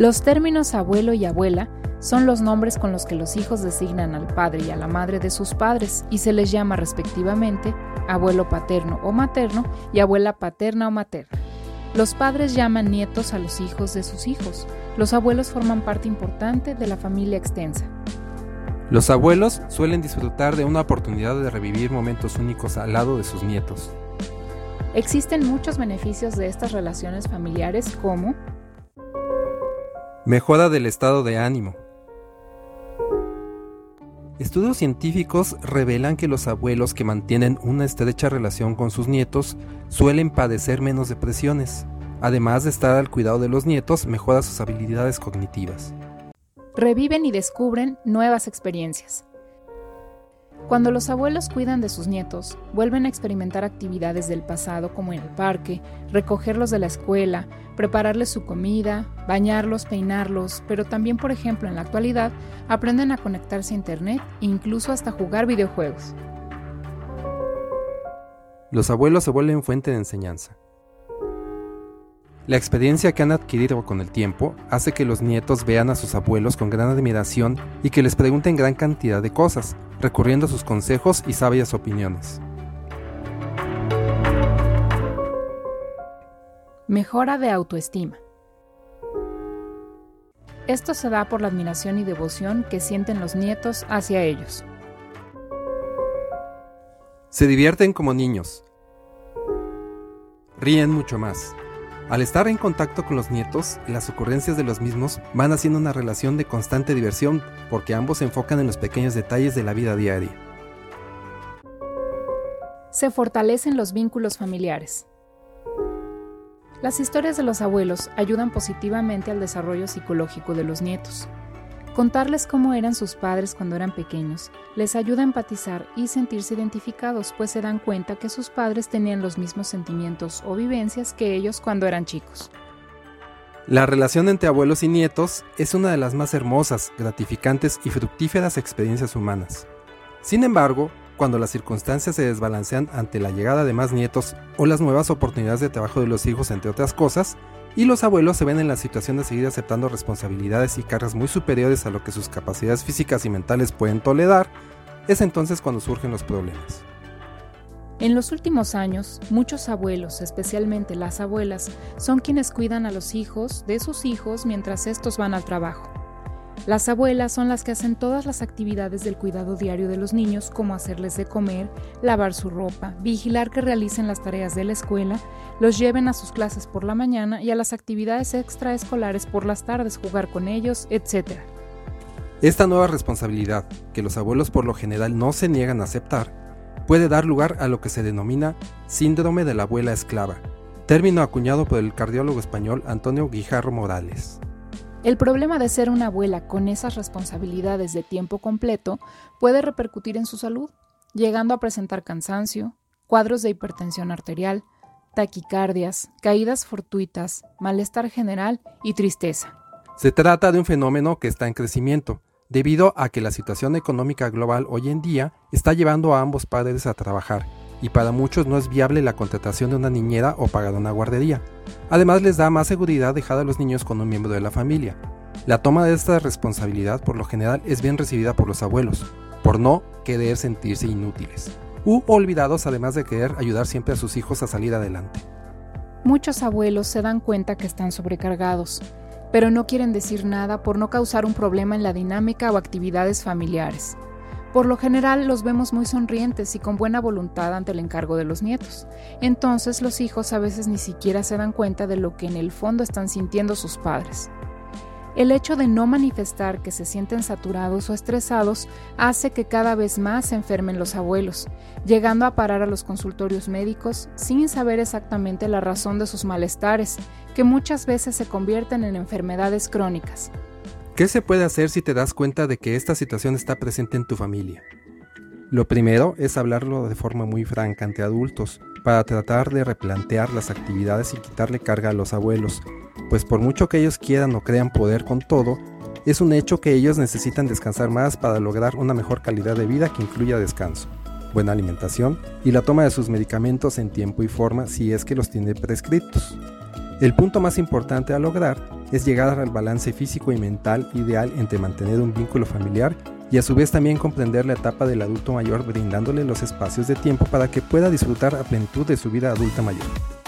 Los términos abuelo y abuela son los nombres con los que los hijos designan al padre y a la madre de sus padres y se les llama respectivamente abuelo paterno o materno y abuela paterna o materna. Los padres llaman nietos a los hijos de sus hijos. Los abuelos forman parte importante de la familia extensa. Los abuelos suelen disfrutar de una oportunidad de revivir momentos únicos al lado de sus nietos. Existen muchos beneficios de estas relaciones familiares como Mejora del estado de ánimo. Estudios científicos revelan que los abuelos que mantienen una estrecha relación con sus nietos suelen padecer menos depresiones. Además de estar al cuidado de los nietos, mejora sus habilidades cognitivas. Reviven y descubren nuevas experiencias. Cuando los abuelos cuidan de sus nietos, vuelven a experimentar actividades del pasado como en el parque, recogerlos de la escuela, prepararles su comida, bañarlos, peinarlos, pero también, por ejemplo, en la actualidad, aprenden a conectarse a Internet e incluso hasta jugar videojuegos. Los abuelos se vuelven fuente de enseñanza. La experiencia que han adquirido con el tiempo hace que los nietos vean a sus abuelos con gran admiración y que les pregunten gran cantidad de cosas, recurriendo a sus consejos y sabias opiniones. Mejora de autoestima. Esto se da por la admiración y devoción que sienten los nietos hacia ellos. Se divierten como niños. Ríen mucho más. Al estar en contacto con los nietos, las ocurrencias de los mismos van haciendo una relación de constante diversión porque ambos se enfocan en los pequeños detalles de la vida diaria. Se fortalecen los vínculos familiares. Las historias de los abuelos ayudan positivamente al desarrollo psicológico de los nietos. Contarles cómo eran sus padres cuando eran pequeños les ayuda a empatizar y sentirse identificados, pues se dan cuenta que sus padres tenían los mismos sentimientos o vivencias que ellos cuando eran chicos. La relación entre abuelos y nietos es una de las más hermosas, gratificantes y fructíferas experiencias humanas. Sin embargo, cuando las circunstancias se desbalancean ante la llegada de más nietos o las nuevas oportunidades de trabajo de los hijos, entre otras cosas, y los abuelos se ven en la situación de seguir aceptando responsabilidades y cargas muy superiores a lo que sus capacidades físicas y mentales pueden tolerar, es entonces cuando surgen los problemas. En los últimos años, muchos abuelos, especialmente las abuelas, son quienes cuidan a los hijos de sus hijos mientras estos van al trabajo. Las abuelas son las que hacen todas las actividades del cuidado diario de los niños, como hacerles de comer, lavar su ropa, vigilar que realicen las tareas de la escuela, los lleven a sus clases por la mañana y a las actividades extraescolares por las tardes, jugar con ellos, etc. Esta nueva responsabilidad, que los abuelos por lo general no se niegan a aceptar, puede dar lugar a lo que se denomina síndrome de la abuela esclava, término acuñado por el cardiólogo español Antonio Guijarro Morales. El problema de ser una abuela con esas responsabilidades de tiempo completo puede repercutir en su salud, llegando a presentar cansancio, cuadros de hipertensión arterial, taquicardias, caídas fortuitas, malestar general y tristeza. Se trata de un fenómeno que está en crecimiento, debido a que la situación económica global hoy en día está llevando a ambos padres a trabajar y para muchos no es viable la contratación de una niñera o pagar una guardería. Además les da más seguridad dejar a los niños con un miembro de la familia. La toma de esta responsabilidad por lo general es bien recibida por los abuelos, por no querer sentirse inútiles, u olvidados además de querer ayudar siempre a sus hijos a salir adelante. Muchos abuelos se dan cuenta que están sobrecargados, pero no quieren decir nada por no causar un problema en la dinámica o actividades familiares. Por lo general los vemos muy sonrientes y con buena voluntad ante el encargo de los nietos. Entonces los hijos a veces ni siquiera se dan cuenta de lo que en el fondo están sintiendo sus padres. El hecho de no manifestar que se sienten saturados o estresados hace que cada vez más enfermen los abuelos, llegando a parar a los consultorios médicos sin saber exactamente la razón de sus malestares, que muchas veces se convierten en enfermedades crónicas. ¿Qué se puede hacer si te das cuenta de que esta situación está presente en tu familia? Lo primero es hablarlo de forma muy franca ante adultos, para tratar de replantear las actividades y quitarle carga a los abuelos, pues por mucho que ellos quieran o crean poder con todo, es un hecho que ellos necesitan descansar más para lograr una mejor calidad de vida que incluya descanso, buena alimentación y la toma de sus medicamentos en tiempo y forma si es que los tiene prescritos. El punto más importante a lograr es llegar al balance físico y mental ideal entre mantener un vínculo familiar y a su vez también comprender la etapa del adulto mayor brindándole los espacios de tiempo para que pueda disfrutar a plenitud de su vida adulta mayor.